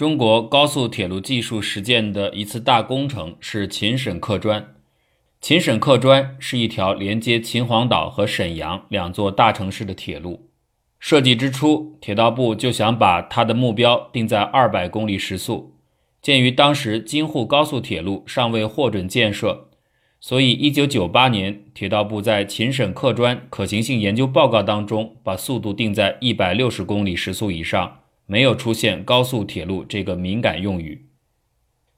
中国高速铁路技术实践的一次大工程是秦沈客专。秦沈客专是一条连接秦皇岛和沈阳两座大城市的铁路。设计之初，铁道部就想把它的目标定在二百公里时速。鉴于当时京沪高速铁路尚未获准建设，所以一九九八年，铁道部在秦沈客专可行性研究报告当中，把速度定在一百六十公里时速以上。没有出现高速铁路这个敏感用语。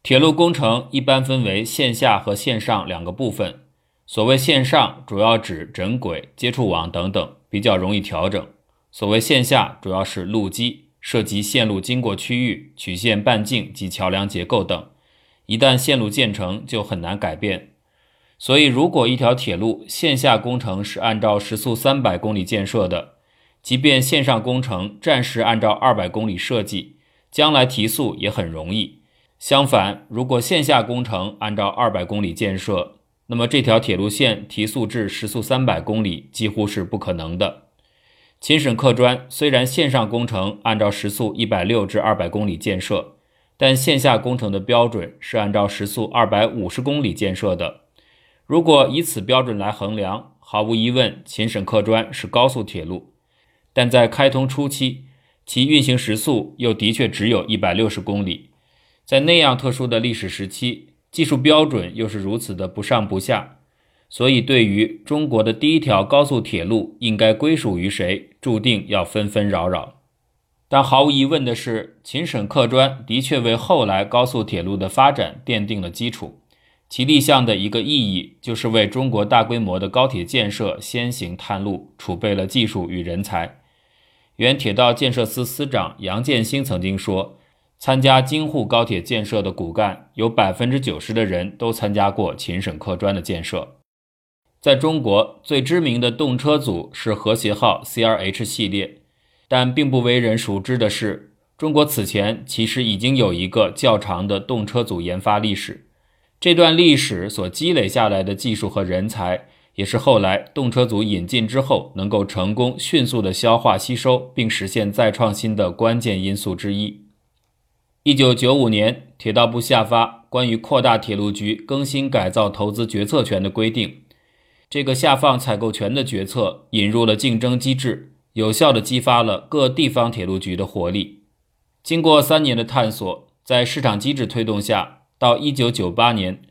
铁路工程一般分为线下和线上两个部分。所谓线上，主要指枕轨、接触网等等，比较容易调整；所谓线下，主要是路基，涉及线路经过区域、曲线半径及桥梁结构等。一旦线路建成，就很难改变。所以，如果一条铁路线下工程是按照时速三百公里建设的，即便线上工程暂时按照二百公里设计，将来提速也很容易。相反，如果线下工程按照二百公里建设，那么这条铁路线提速至时速三百公里几乎是不可能的。秦沈客专虽然线上工程按照时速一百六至二百公里建设，但线下工程的标准是按照时速二百五十公里建设的。如果以此标准来衡量，毫无疑问，秦沈客专是高速铁路。但在开通初期，其运行时速又的确只有一百六十公里，在那样特殊的历史时期，技术标准又是如此的不上不下，所以对于中国的第一条高速铁路应该归属于谁，注定要纷纷扰扰。但毫无疑问的是，秦沈客专的确为后来高速铁路的发展奠定了基础。其立项的一个意义，就是为中国大规模的高铁建设先行探路，储备了技术与人才。原铁道建设司司长杨建新曾经说：“参加京沪高铁建设的骨干，有百分之九十的人都参加过秦沈客专的建设。”在中国最知名的动车组是和谐号 CRH 系列，但并不为人熟知的是，中国此前其实已经有一个较长的动车组研发历史。这段历史所积累下来的技术和人才。也是后来动车组引进之后，能够成功迅速的消化吸收并实现再创新的关键因素之一。一九九五年，铁道部下发关于扩大铁路局更新改造投资决策权的规定，这个下放采购权的决策引入了竞争机制，有效的激发了各地方铁路局的活力。经过三年的探索，在市场机制推动下，到一九九八年。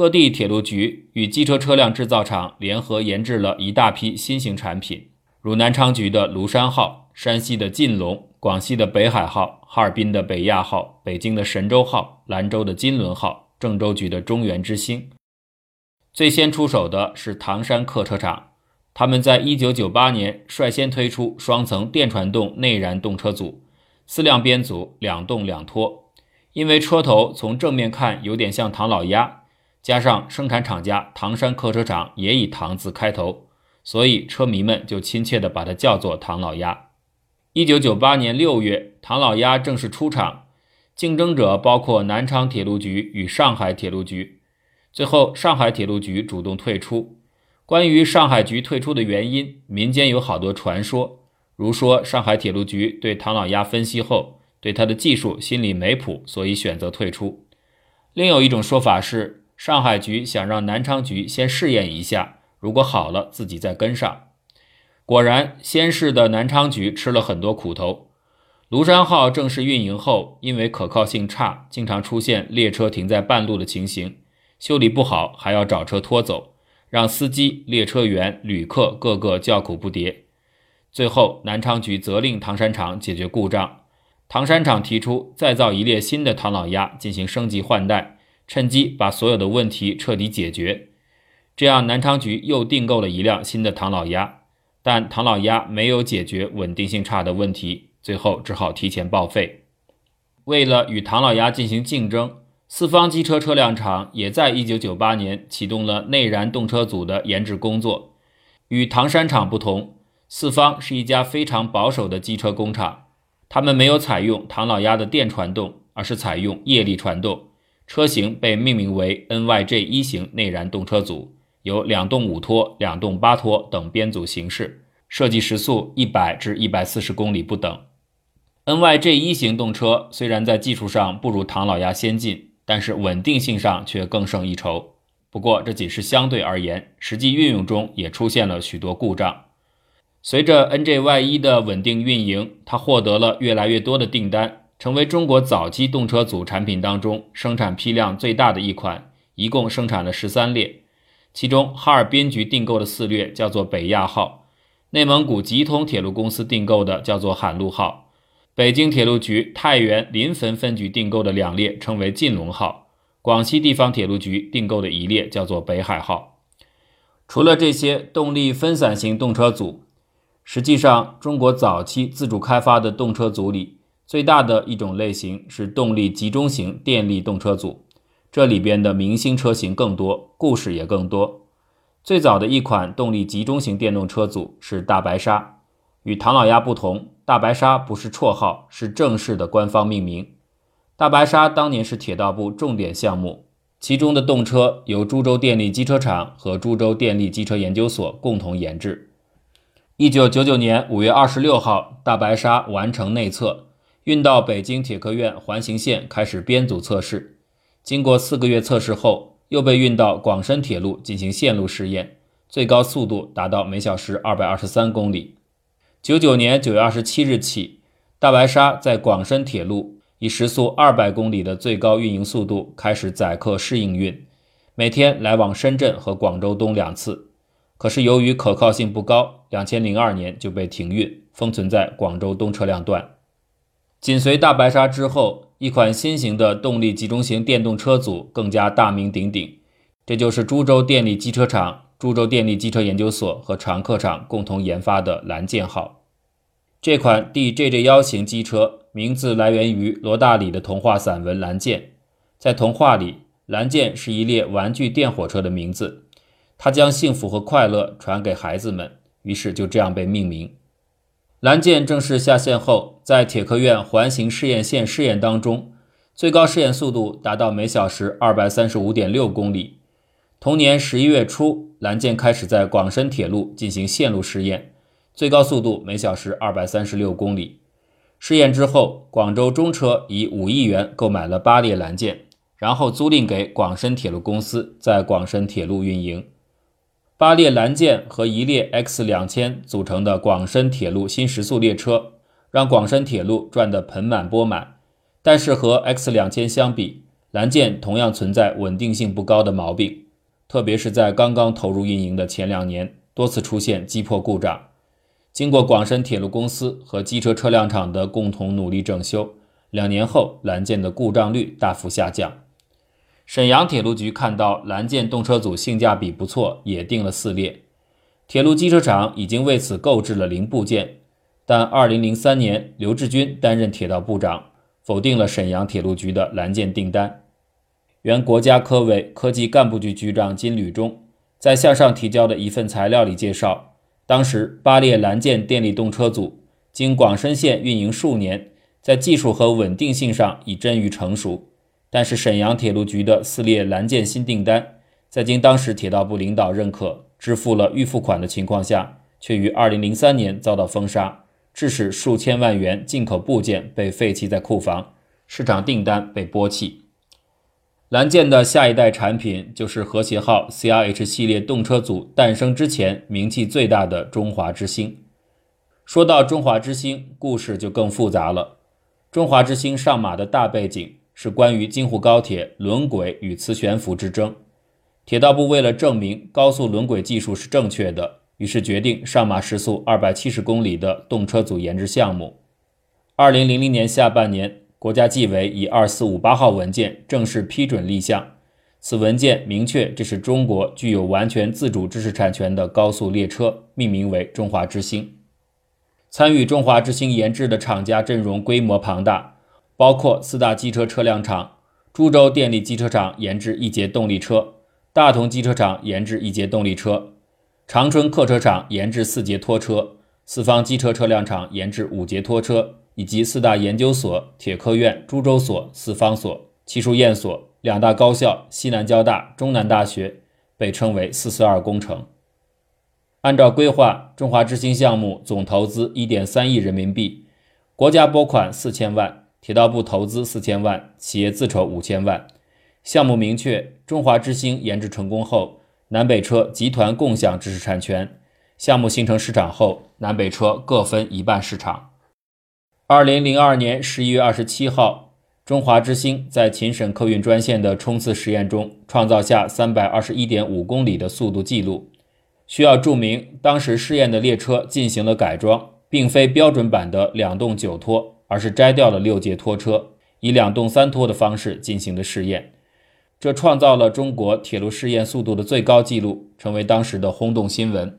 各地铁路局与机车车辆制造厂联合研制了一大批新型产品，如南昌局的庐山号、山西的晋龙、广西的北海号、哈尔滨的北亚号、北京的神舟号、兰州的金轮号、郑州局的中原之星。最先出手的是唐山客车厂，他们在一九九八年率先推出双层电传动内燃动车组，四辆编组，两动两拖。因为车头从正面看有点像唐老鸭。加上生产厂家唐山客车厂也以“唐”字开头，所以车迷们就亲切地把它叫做“唐老鸭”。一九九八年六月，唐老鸭正式出厂，竞争者包括南昌铁路局与上海铁路局。最后，上海铁路局主动退出。关于上海局退出的原因，民间有好多传说，如说上海铁路局对唐老鸭分析后，对它的技术心里没谱，所以选择退出。另有一种说法是。上海局想让南昌局先试验一下，如果好了，自己再跟上。果然，先试的南昌局吃了很多苦头。庐山号正式运营后，因为可靠性差，经常出现列车停在半路的情形，修理不好还要找车拖走，让司机、列车员、旅客个个叫苦不迭。最后，南昌局责令唐山厂解决故障，唐山厂提出再造一列新的唐老鸭进行升级换代。趁机把所有的问题彻底解决，这样南昌局又订购了一辆新的唐老鸭，但唐老鸭没有解决稳定性差的问题，最后只好提前报废。为了与唐老鸭进行竞争，四方机车车辆厂也在1998年启动了内燃动车组的研制工作。与唐山厂不同，四方是一家非常保守的机车工厂，他们没有采用唐老鸭的电传动，而是采用液力传动。车型被命名为 NYJ 一型内燃动车组，有两动五拖、两动八拖等编组形式，设计时速一百至一百四十公里不等。N Y J 一型动车虽然在技术上不如唐老鸭先进，但是稳定性上却更胜一筹。不过这仅是相对而言，实际运用中也出现了许多故障。随着 NJY 一的稳定运营，它获得了越来越多的订单，成为中国早期动车组产品当中生产批量最大的一款，一共生产了十三列。其中，哈尔滨局订购的四列叫做北亚号，内蒙古吉通铁路公司订购的叫做海陆号，北京铁路局太原临汾分局订购的两列称为晋龙号，广西地方铁路局订购的一列叫做北海号。除了这些动力分散型动车组，实际上，中国早期自主开发的动车组里，最大的一种类型是动力集中型电力动车组。这里边的明星车型更多，故事也更多。最早的一款动力集中型电动车组是大白鲨。与唐老鸭不同，大白鲨不是绰号，是正式的官方命名。大白鲨当年是铁道部重点项目，其中的动车由株洲电力机车厂和株洲电力机车研究所共同研制。一九九九年五月二十六号，大白鲨完成内测，运到北京铁科院环形线开始编组测试。经过四个月测试后，又被运到广深铁路进行线路试验，最高速度达到每小时二百二十三公里。九九年九月二十七日起，大白鲨在广深铁路以时速二百公里的最高运营速度开始载客试营运，每天来往深圳和广州东两次。可是由于可靠性不高，两千零二年就被停运，封存在广州东车辆段。紧随大白鲨之后。一款新型的动力集中型电动车组更加大名鼎鼎，这就是株洲电力机车厂、株洲电力机车研究所和长客厂共同研发的蓝箭号。这款 DJJ 幺型机车名字来源于罗大里的童话散文《蓝箭》。在童话里，蓝箭是一列玩具电火车的名字，它将幸福和快乐传给孩子们，于是就这样被命名。蓝箭正式下线后，在铁科院环形试验线试验当中，最高试验速度达到每小时二百三十五点六公里。同年十一月初，蓝箭开始在广深铁路进行线路试验，最高速度每小时二百三十六公里。试验之后，广州中车以五亿元购买了八列蓝箭，然后租赁给广深铁路公司，在广深铁路运营。八列蓝箭和一列 X 两千组成的广深铁路新时速列车，让广深铁路赚得盆满钵满。但是和 X 两千相比，蓝箭同样存在稳定性不高的毛病，特别是在刚刚投入运营的前两年，多次出现击破故障。经过广深铁路公司和机车车辆厂的共同努力整修，两年后蓝箭的故障率大幅下降。沈阳铁路局看到蓝箭动车组性价比不错，也订了四列。铁路机车厂已经为此购置了零部件，但2003年刘志军担任铁道部长，否定了沈阳铁路局的蓝箭订单。原国家科委科技干部局局长金履中在向上提交的一份材料里介绍，当时八列蓝箭电力动车组经广深线运营数年，在技术和稳定性上已臻于成熟。但是沈阳铁路局的四列蓝箭新订单，在经当时铁道部领导认可、支付了预付款的情况下，却于2003年遭到封杀，致使数千万元进口部件被废弃在库房，市场订单被波弃。蓝箭的下一代产品就是和谐号 CRH 系列动车组诞生之前名气最大的中华之星。说到中华之星，故事就更复杂了。中华之星上马的大背景。是关于京沪高铁轮轨与磁悬浮之争。铁道部为了证明高速轮轨技术是正确的，于是决定上马时速二百七十公里的动车组研制项目。二零零零年下半年，国家纪委以二四五八号文件正式批准立项。此文件明确这是中国具有完全自主知识产权的高速列车，命名为中华之星。参与中华之星研制的厂家阵容规模庞大。包括四大机车车辆厂：株洲电力机车厂研制一节动力车，大同机车厂研制一节动力车，长春客车厂研制四节拖车，四方机车车辆厂研制五节拖车，以及四大研究所：铁科院、株洲所、四方所、技术院所两大高校，西南交大、中南大学，被称为“四四二”工程。按照规划，中华之星项目总投资一点三亿人民币。国家拨款四千万，铁道部投资四千万，企业自筹五千万。项目明确，中华之星研制成功后，南北车集团共享知识产权。项目形成市场后，南北车各分一半市场。二零零二年十一月二十七号，中华之星在秦沈客运专线的冲刺实验中，创造下三百二十一点五公里的速度记录。需要注明，当时试验的列车进行了改装，并非标准版的两动九拖，而是摘掉了六节拖车，以两动三拖的方式进行的试验。这创造了中国铁路试验速度的最高纪录，成为当时的轰动新闻。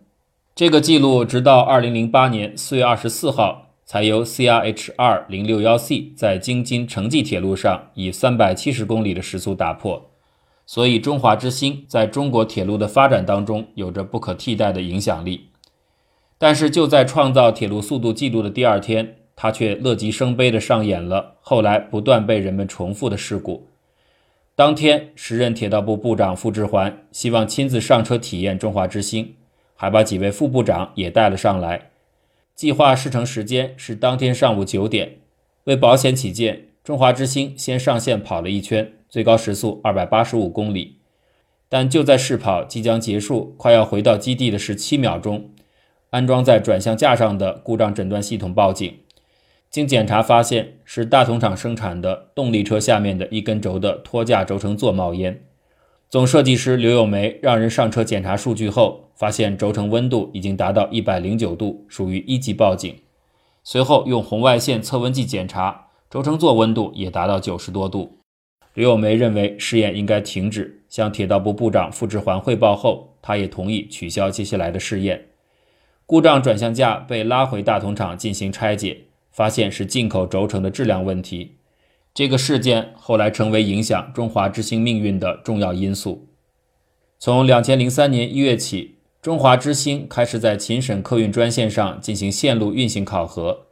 这个记录直到二零零八年四月二十四号，才由 C R H 二零六幺 C 在京津城际铁路上以三百七十公里的时速打破。所以，中华之星在中国铁路的发展当中有着不可替代的影响力。但是，就在创造铁路速度记录的第二天，他却乐极生悲地上演了后来不断被人们重复的事故。当天，时任铁道部部长傅志环希望亲自上车体验中华之星。还把几位副部长也带了上来。计划试乘时间是当天上午九点。为保险起见，中华之星先上线跑了一圈，最高时速二百八十五公里。但就在试跑即将结束、快要回到基地的十七秒钟，安装在转向架上的故障诊断系统报警。经检查发现，是大同厂生产的动力车下面的一根轴的托架轴承座冒烟。总设计师刘友梅让人上车检查数据后，发现轴承温度已经达到一百零九度，属于一级报警。随后用红外线测温计检查，轴承座温度也达到九十多度。刘友梅认为试验应该停止，向铁道部部长傅志环汇报后，他也同意取消接下来的试验。故障转向架被拉回大同厂进行拆解，发现是进口轴承的质量问题。这个事件后来成为影响中华之星命运的重要因素。从两千零三年一月起，中华之星开始在秦沈客运专线上进行线路运行考核。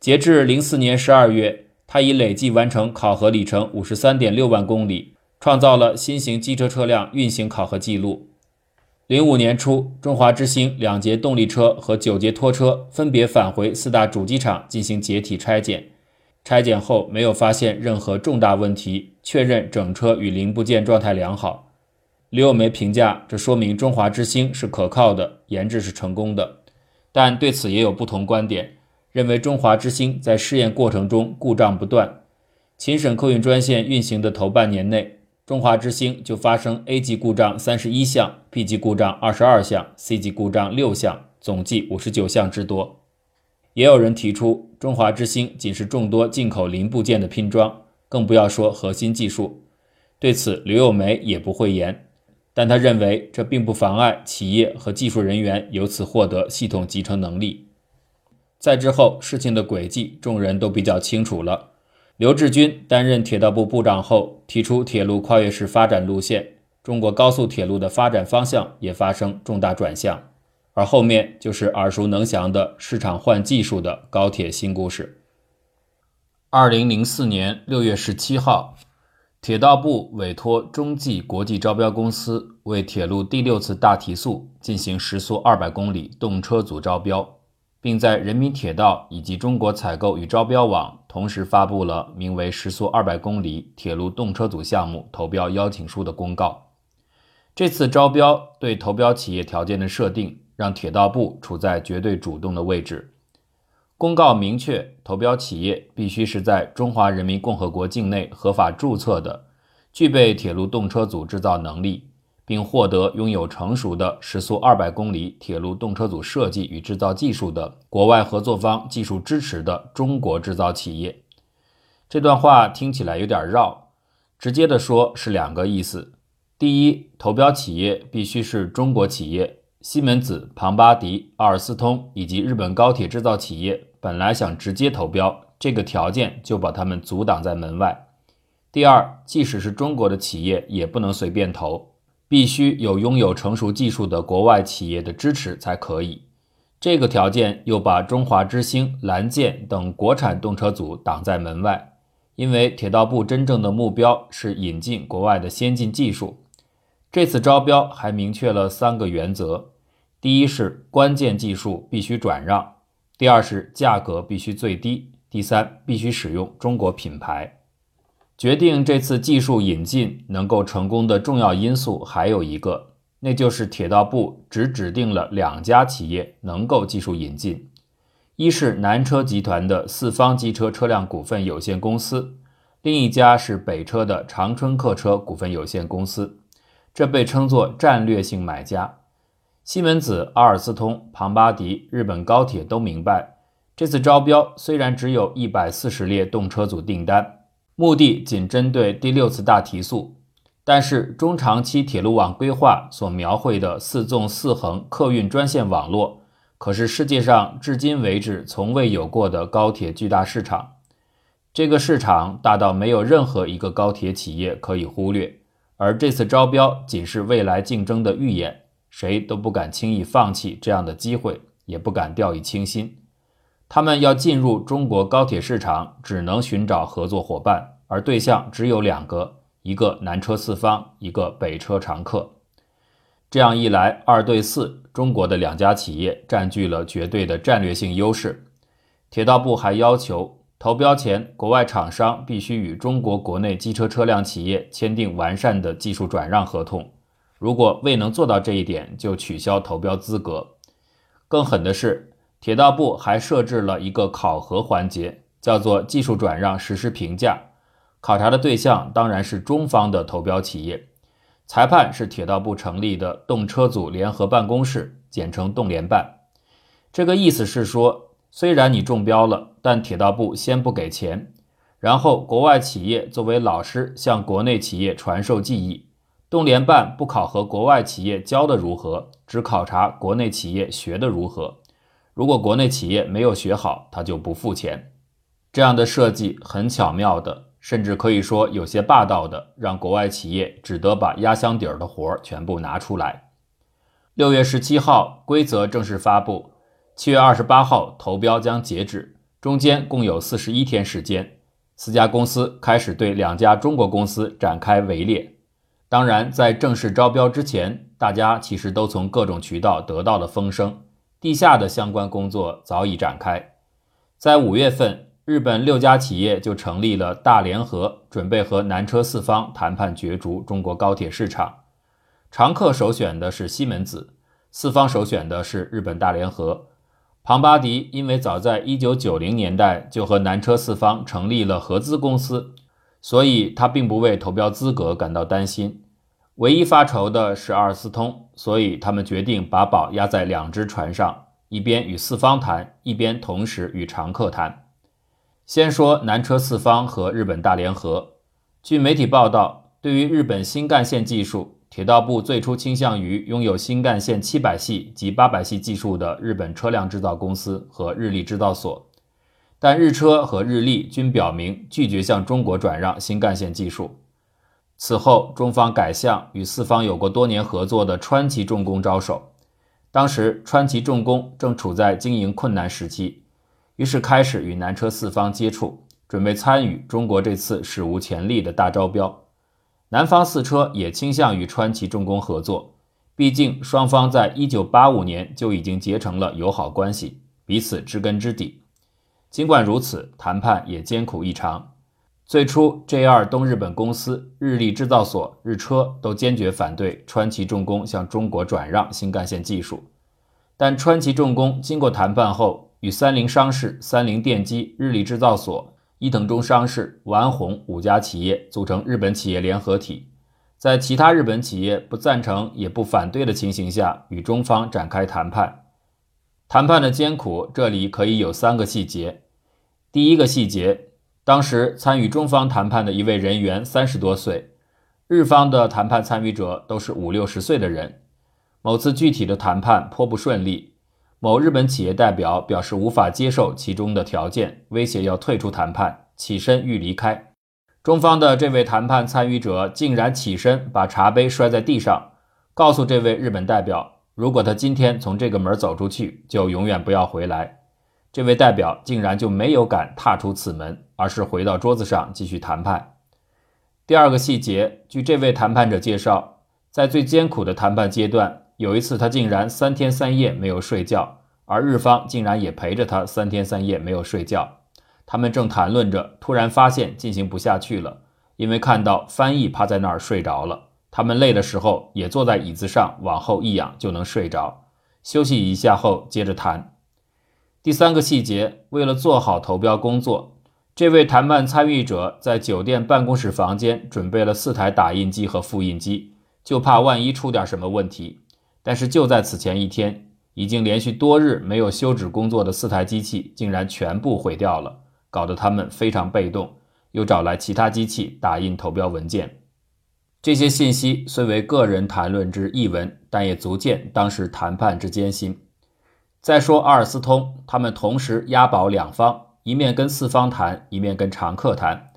截至零四年十二月，它已累计完成考核里程五十三点六万公里，创造了新型机车车辆运行考核记录。零五年初，中华之星两节动力车和九节拖车分别返回四大主机厂进行解体拆检。拆检后没有发现任何重大问题，确认整车与零部件状态良好。李友梅评价，这说明中华之星是可靠的，研制是成功的。但对此也有不同观点，认为中华之星在试验过程中故障不断。秦沈客运专线运行的头半年内，中华之星就发生 A 级故障三十一项，B 级故障二十二项，C 级故障六项，总计五十九项之多。也有人提出，中华之星仅是众多进口零部件的拼装，更不要说核心技术。对此，刘友梅也不讳言，但他认为这并不妨碍企业和技术人员由此获得系统集成能力。在之后，事情的轨迹众人都比较清楚了。刘志军担任铁道部部长后，提出铁路跨越式发展路线，中国高速铁路的发展方向也发生重大转向。而后面就是耳熟能详的市场换技术的高铁新故事。二零零四年六月十七号，铁道部委托中际国际招标公司为铁路第六次大提速进行时速二百公里动车组招标，并在人民铁道以及中国采购与招标网同时发布了名为“时速二百公里铁路动车组项目投标邀请书”的公告。这次招标对投标企业条件的设定。让铁道部处在绝对主动的位置。公告明确，投标企业必须是在中华人民共和国境内合法注册的，具备铁路动车组制造能力，并获得拥有成熟的时速二百公里铁路动车组设计与制造技术的国外合作方技术支持的中国制造企业。这段话听起来有点绕，直接的说是两个意思：第一，投标企业必须是中国企业。西门子、庞巴迪、奥尔斯通以及日本高铁制造企业本来想直接投标，这个条件就把他们阻挡在门外。第二，即使是中国的企业也不能随便投，必须有拥有成熟技术的国外企业的支持才可以。这个条件又把中华之星、蓝箭等国产动车组挡在门外，因为铁道部真正的目标是引进国外的先进技术。这次招标还明确了三个原则：第一是关键技术必须转让；第二是价格必须最低；第三，必须使用中国品牌。决定这次技术引进能够成功的重要因素还有一个，那就是铁道部只指定了两家企业能够技术引进，一是南车集团的四方机车车辆股份有限公司，另一家是北车的长春客车股份有限公司，这被称作战略性买家。西门子、阿尔斯通、庞巴迪、日本高铁都明白，这次招标虽然只有一百四十列动车组订单。目的仅针对第六次大提速，但是中长期铁路网规划所描绘的四纵四横客运专线网络，可是世界上至今为止从未有过的高铁巨大市场。这个市场大到没有任何一个高铁企业可以忽略，而这次招标仅是未来竞争的预演，谁都不敢轻易放弃这样的机会，也不敢掉以轻心。他们要进入中国高铁市场，只能寻找合作伙伴，而对象只有两个：一个南车四方，一个北车长客。这样一来，二对四，中国的两家企业占据了绝对的战略性优势。铁道部还要求，投标前，国外厂商必须与中国国内机车车辆企业签订完善的技术转让合同，如果未能做到这一点，就取消投标资格。更狠的是。铁道部还设置了一个考核环节，叫做技术转让实施评价。考察的对象当然是中方的投标企业，裁判是铁道部成立的动车组联合办公室，简称动联办。这个意思是说，虽然你中标了，但铁道部先不给钱，然后国外企业作为老师向国内企业传授技艺。动联办不考核国外企业教的如何，只考察国内企业学的如何。如果国内企业没有学好，他就不付钱。这样的设计很巧妙的，甚至可以说有些霸道的，让国外企业只得把压箱底儿的活儿全部拿出来。六月十七号，规则正式发布，七月二十八号投标将截止，中间共有四十一天时间。四家公司开始对两家中国公司展开围猎。当然，在正式招标之前，大家其实都从各种渠道得到了风声。地下的相关工作早已展开，在五月份，日本六家企业就成立了大联合，准备和南车四方谈判角逐中国高铁市场。常客首选的是西门子，四方首选的是日本大联合。庞巴迪因为早在一九九零年代就和南车四方成立了合资公司，所以他并不为投标资格感到担心。唯一发愁的是阿尔斯通，所以他们决定把宝压在两只船上，一边与四方谈，一边同时与常客谈。先说南车四方和日本大联合。据媒体报道，对于日本新干线技术，铁道部最初倾向于拥有新干线七百系及八百系技术的日本车辆制造公司和日立制造所，但日车和日立均表明拒绝向中国转让新干线技术。此后，中方改向与四方有过多年合作的川崎重工招手。当时，川崎重工正处在经营困难时期，于是开始与南车四方接触，准备参与中国这次史无前例的大招标。南方四车也倾向与川崎重工合作，毕竟双方在一九八五年就已经结成了友好关系，彼此知根知底。尽管如此，谈判也艰苦异常。最初，JR 东日本公司、日立制造所、日车都坚决反对川崎重工向中国转让新干线技术。但川崎重工经过谈判后，与三菱商事、三菱电机、日立制造所、伊藤忠商事、丸红五家企业组成日本企业联合体，在其他日本企业不赞成也不反对的情形下，与中方展开谈判。谈判的艰苦，这里可以有三个细节。第一个细节。当时参与中方谈判的一位人员三十多岁，日方的谈判参与者都是五六十岁的人。某次具体的谈判颇不顺利，某日本企业代表表示无法接受其中的条件，威胁要退出谈判，起身欲离开。中方的这位谈判参与者竟然起身把茶杯摔在地上，告诉这位日本代表，如果他今天从这个门走出去，就永远不要回来。这位代表竟然就没有敢踏出此门，而是回到桌子上继续谈判。第二个细节，据这位谈判者介绍，在最艰苦的谈判阶段，有一次他竟然三天三夜没有睡觉，而日方竟然也陪着他三天三夜没有睡觉。他们正谈论着，突然发现进行不下去了，因为看到翻译趴在那儿睡着了。他们累的时候也坐在椅子上，往后一仰就能睡着。休息一下后，接着谈。第三个细节，为了做好投标工作，这位谈判参与者在酒店办公室房间准备了四台打印机和复印机，就怕万一出点什么问题。但是就在此前一天，已经连续多日没有休止工作的四台机器竟然全部毁掉了。搞得他们非常被动，又找来其他机器打印投标文件。这些信息虽为个人谈论之译文，但也足见当时谈判之艰辛。再说阿尔斯通，他们同时押宝两方，一面跟四方谈，一面跟常客谈。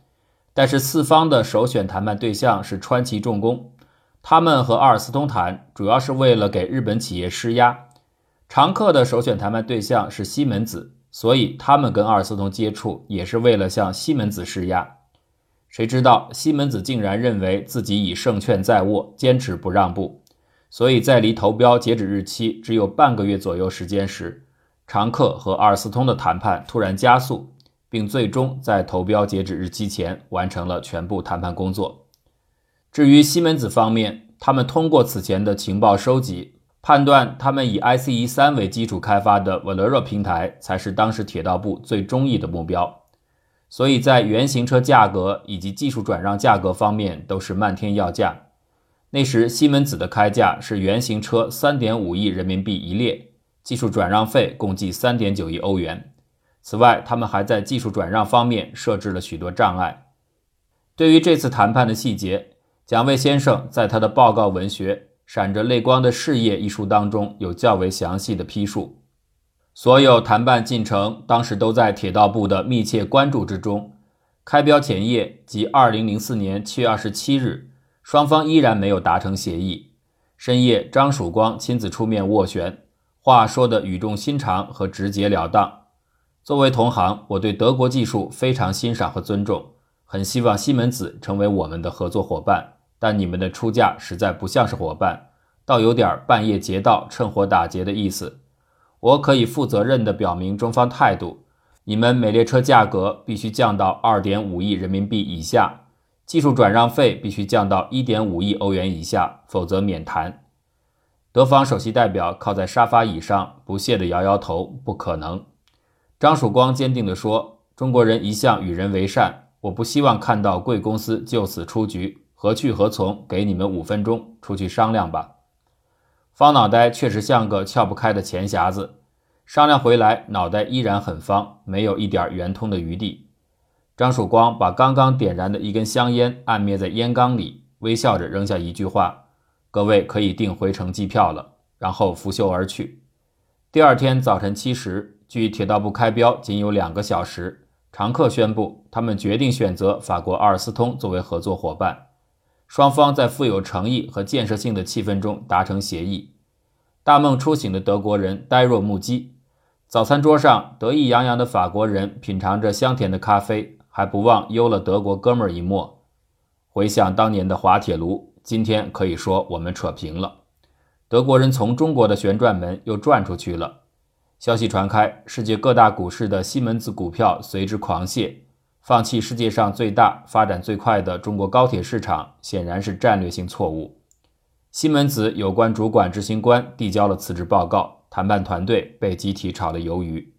但是四方的首选谈判对象是川崎重工，他们和阿尔斯通谈，主要是为了给日本企业施压。常客的首选谈判对象是西门子。所以他们跟阿尔斯通接触，也是为了向西门子施压。谁知道西门子竟然认为自己已胜券在握，坚持不让步。所以在离投标截止日期只有半个月左右时间时，常客和阿尔斯通的谈判突然加速，并最终在投标截止日期前完成了全部谈判工作。至于西门子方面，他们通过此前的情报收集。判断他们以 ICE 三为基础开发的 Valero 平台才是当时铁道部最中意的目标，所以在原型车价格以及技术转让价格方面都是漫天要价。那时西门子的开价是原型车3.5亿人民币一列，技术转让费共计3.9亿欧元。此外，他们还在技术转让方面设置了许多障碍。对于这次谈判的细节，蒋卫先生在他的报告文学。闪着泪光的事业一书当中有较为详细的批述。所有谈判进程当时都在铁道部的密切关注之中。开标前夜即二零零四年七月二十七日，双方依然没有达成协议。深夜，张曙光亲自出面斡旋，话说的语重心长和直截了当。作为同行，我对德国技术非常欣赏和尊重，很希望西门子成为我们的合作伙伴。但你们的出价实在不像是伙伴，倒有点半夜劫道、趁火打劫的意思。我可以负责任地表明中方态度：你们每列车价格必须降到二点五亿人民币以下，技术转让费必须降到一点五亿欧元以下，否则免谈。德方首席代表靠在沙发椅上，不屑地摇摇头：“不可能。”张曙光坚定地说：“中国人一向与人为善，我不希望看到贵公司就此出局。”何去何从？给你们五分钟，出去商量吧。方脑袋确实像个撬不开的钱匣子，商量回来，脑袋依然很方，没有一点圆通的余地。张曙光把刚刚点燃的一根香烟按灭在烟缸里，微笑着扔下一句话：“各位可以订回程机票了。”然后拂袖而去。第二天早晨七时，距铁道部开标仅有两个小时，常客宣布他们决定选择法国阿尔斯通作为合作伙伴。双方在富有诚意和建设性的气氛中达成协议。大梦初醒的德国人呆若木鸡。早餐桌上，得意洋洋的法国人品尝着香甜的咖啡，还不忘悠了德国哥们儿一默。回想当年的滑铁卢，今天可以说我们扯平了。德国人从中国的旋转门又转出去了。消息传开，世界各大股市的西门子股票随之狂泻。放弃世界上最大、发展最快的中国高铁市场，显然是战略性错误。西门子有关主管执行官递交了辞职报告，谈判团队被集体炒了鱿鱼。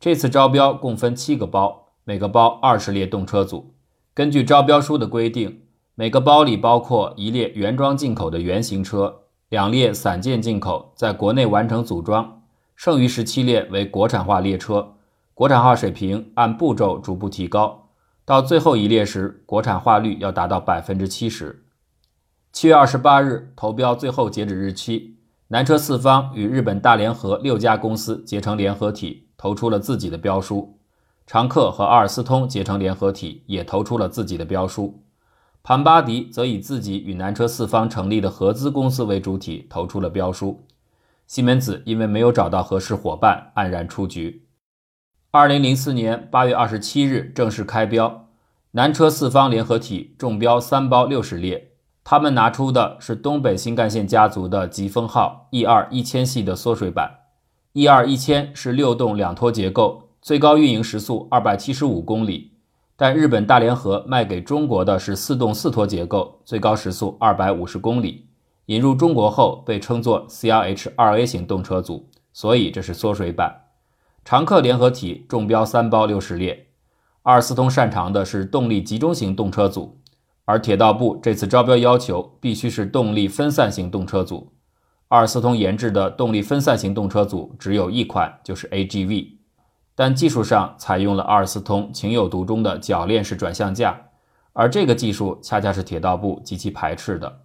这次招标共分七个包，每个包二十列动车组。根据招标书的规定，每个包里包括一列原装进口的原型车，两列散件进口，在国内完成组装，剩余十七列为国产化列车。国产化水平按步骤逐步提高，到最后一列时，国产化率要达到百分之七十。七月二十八日，投标最后截止日期，南车四方与日本大联合六家公司结成联合体，投出了自己的标书；常客和阿尔斯通结成联合体，也投出了自己的标书；庞巴迪则以自己与南车四方成立的合资公司为主体，投出了标书。西门子因为没有找到合适伙伴，黯然出局。二零零四年八月二十七日正式开标，南车四方联合体中标三包六十列，他们拿出的是东北新干线家族的疾风号 E 二一千系的缩水版，E 二一千是六栋两拖结构，最高运营时速二百七十五公里，但日本大连河卖给中国的是四动四拖结构，最高时速二百五十公里。引入中国后被称作 CRH 2A 型动车组，所以这是缩水版。常客联合体中标三包六十列。阿尔斯通擅长的是动力集中型动车组，而铁道部这次招标要求必须是动力分散型动车组。阿尔斯通研制的动力分散型动车组只有一款，就是 AGV，但技术上采用了阿尔斯通情有独钟的铰链式转向架，而这个技术恰恰是铁道部极其排斥的。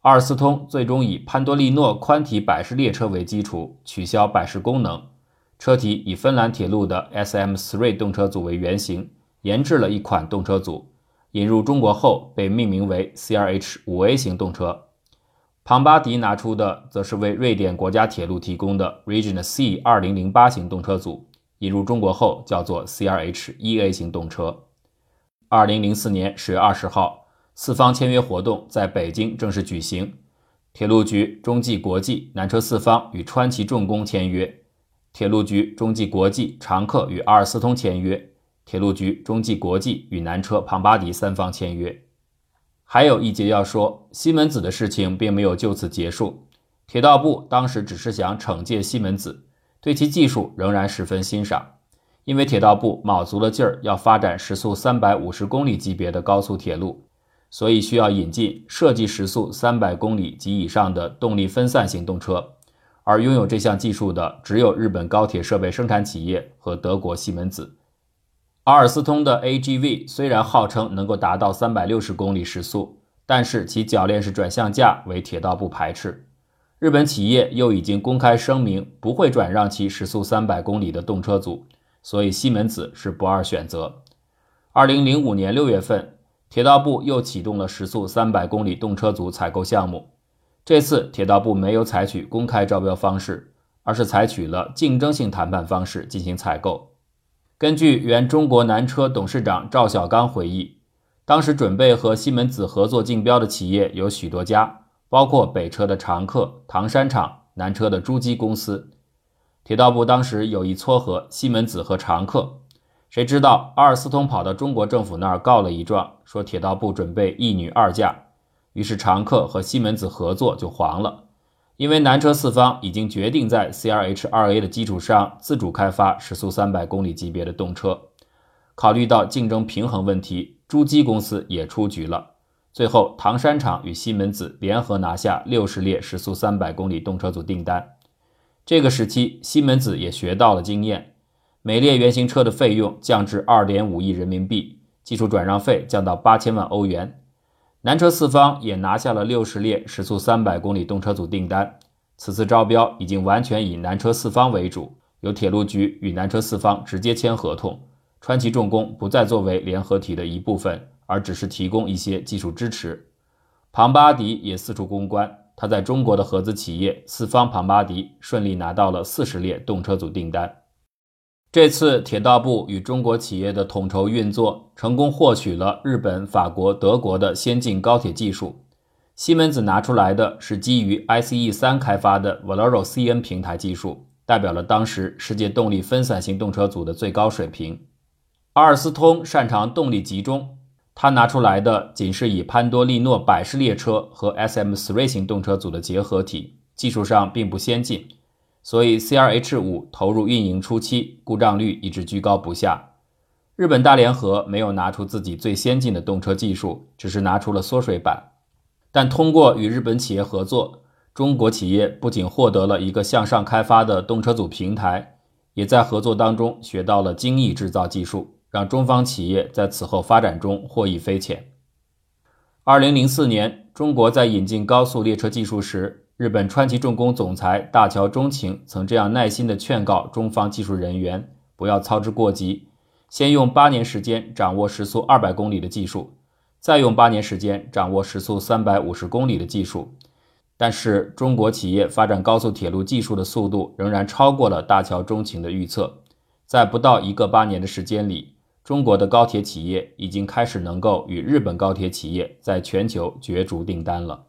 阿尔斯通最终以潘多利诺宽体百式列车为基础，取消百式功能，车体以芬兰铁路的 SM3 动车组为原型，研制了一款动车组，引入中国后被命名为 CRH5A 型动车。庞巴迪拿出的则是为瑞典国家铁路提供的 Region C 2008型动车组，引入中国后叫做 CRH1A 型动车。2004年10月20号，四方签约活动在北京正式举行。铁路局、中际国际、南车四方与川崎重工签约；铁路局、中际国际、常客与阿尔斯通签约；铁路局、中际国际与南车庞巴迪三方签约。还有一节要说，西门子的事情并没有就此结束。铁道部当时只是想惩戒西门子，对其技术仍然十分欣赏。因为铁道部卯足了劲儿要发展时速三百五十公里级别的高速铁路，所以需要引进设计时速三百公里及以上的动力分散型动车。而拥有这项技术的只有日本高铁设备生产企业和德国西门子。阿尔斯通的 AGV 虽然号称能够达到三百六十公里时速，但是其铰链式转向架为铁道部排斥。日本企业又已经公开声明不会转让其时速三百公里的动车组，所以西门子是不二选择。二零零五年六月份，铁道部又启动了时速三百公里动车组采购项目。这次铁道部没有采取公开招标方式，而是采取了竞争性谈判方式进行采购。根据原中国南车董事长赵小刚回忆，当时准备和西门子合作竞标的企业有许多家，包括北车的常客、唐山厂、南车的珠机公司。铁道部当时有意撮合西门子和常客，谁知道阿尔斯通跑到中国政府那儿告了一状，说铁道部准备一女二嫁，于是常客和西门子合作就黄了。因为南车四方已经决定在 CRH2A 的基础上自主开发时速三百公里级别的动车，考虑到竞争平衡问题，珠机公司也出局了。最后，唐山厂与西门子联合拿下六十列时速三百公里动车组订单。这个时期，西门子也学到了经验，每列原型车的费用降至二点五亿人民币，技术转让费降到八千万欧元。南车四方也拿下了六十列时速三百公里动车组订单。此次招标已经完全以南车四方为主，由铁路局与南车四方直接签合同，川崎重工不再作为联合体的一部分，而只是提供一些技术支持。庞巴迪也四处攻关，他在中国的合资企业四方庞巴迪顺利拿到了四十列动车组订单。这次铁道部与中国企业的统筹运作，成功获取了日本、法国、德国的先进高铁技术。西门子拿出来的是基于 ICE 三开发的 Valero CN 平台技术，代表了当时世界动力分散型动车组的最高水平。阿尔斯通擅长动力集中，他拿出来的仅是以潘多利诺百式列车和 SM3 型动车组的结合体，技术上并不先进。所以，CRH 五投入运营初期，故障率一直居高不下。日本大联合没有拿出自己最先进的动车技术，只是拿出了缩水版。但通过与日本企业合作，中国企业不仅获得了一个向上开发的动车组平台，也在合作当中学到了精益制造技术，让中方企业在此后发展中获益匪浅。二零零四年，中国在引进高速列车技术时。日本川崎重工总裁大桥忠晴曾这样耐心地劝告中方技术人员，不要操之过急，先用八年时间掌握时速二百公里的技术，再用八年时间掌握时速三百五十公里的技术。但是，中国企业发展高速铁路技术的速度仍然超过了大桥忠晴的预测，在不到一个八年的时间里，中国的高铁企业已经开始能够与日本高铁企业在全球角逐订单了。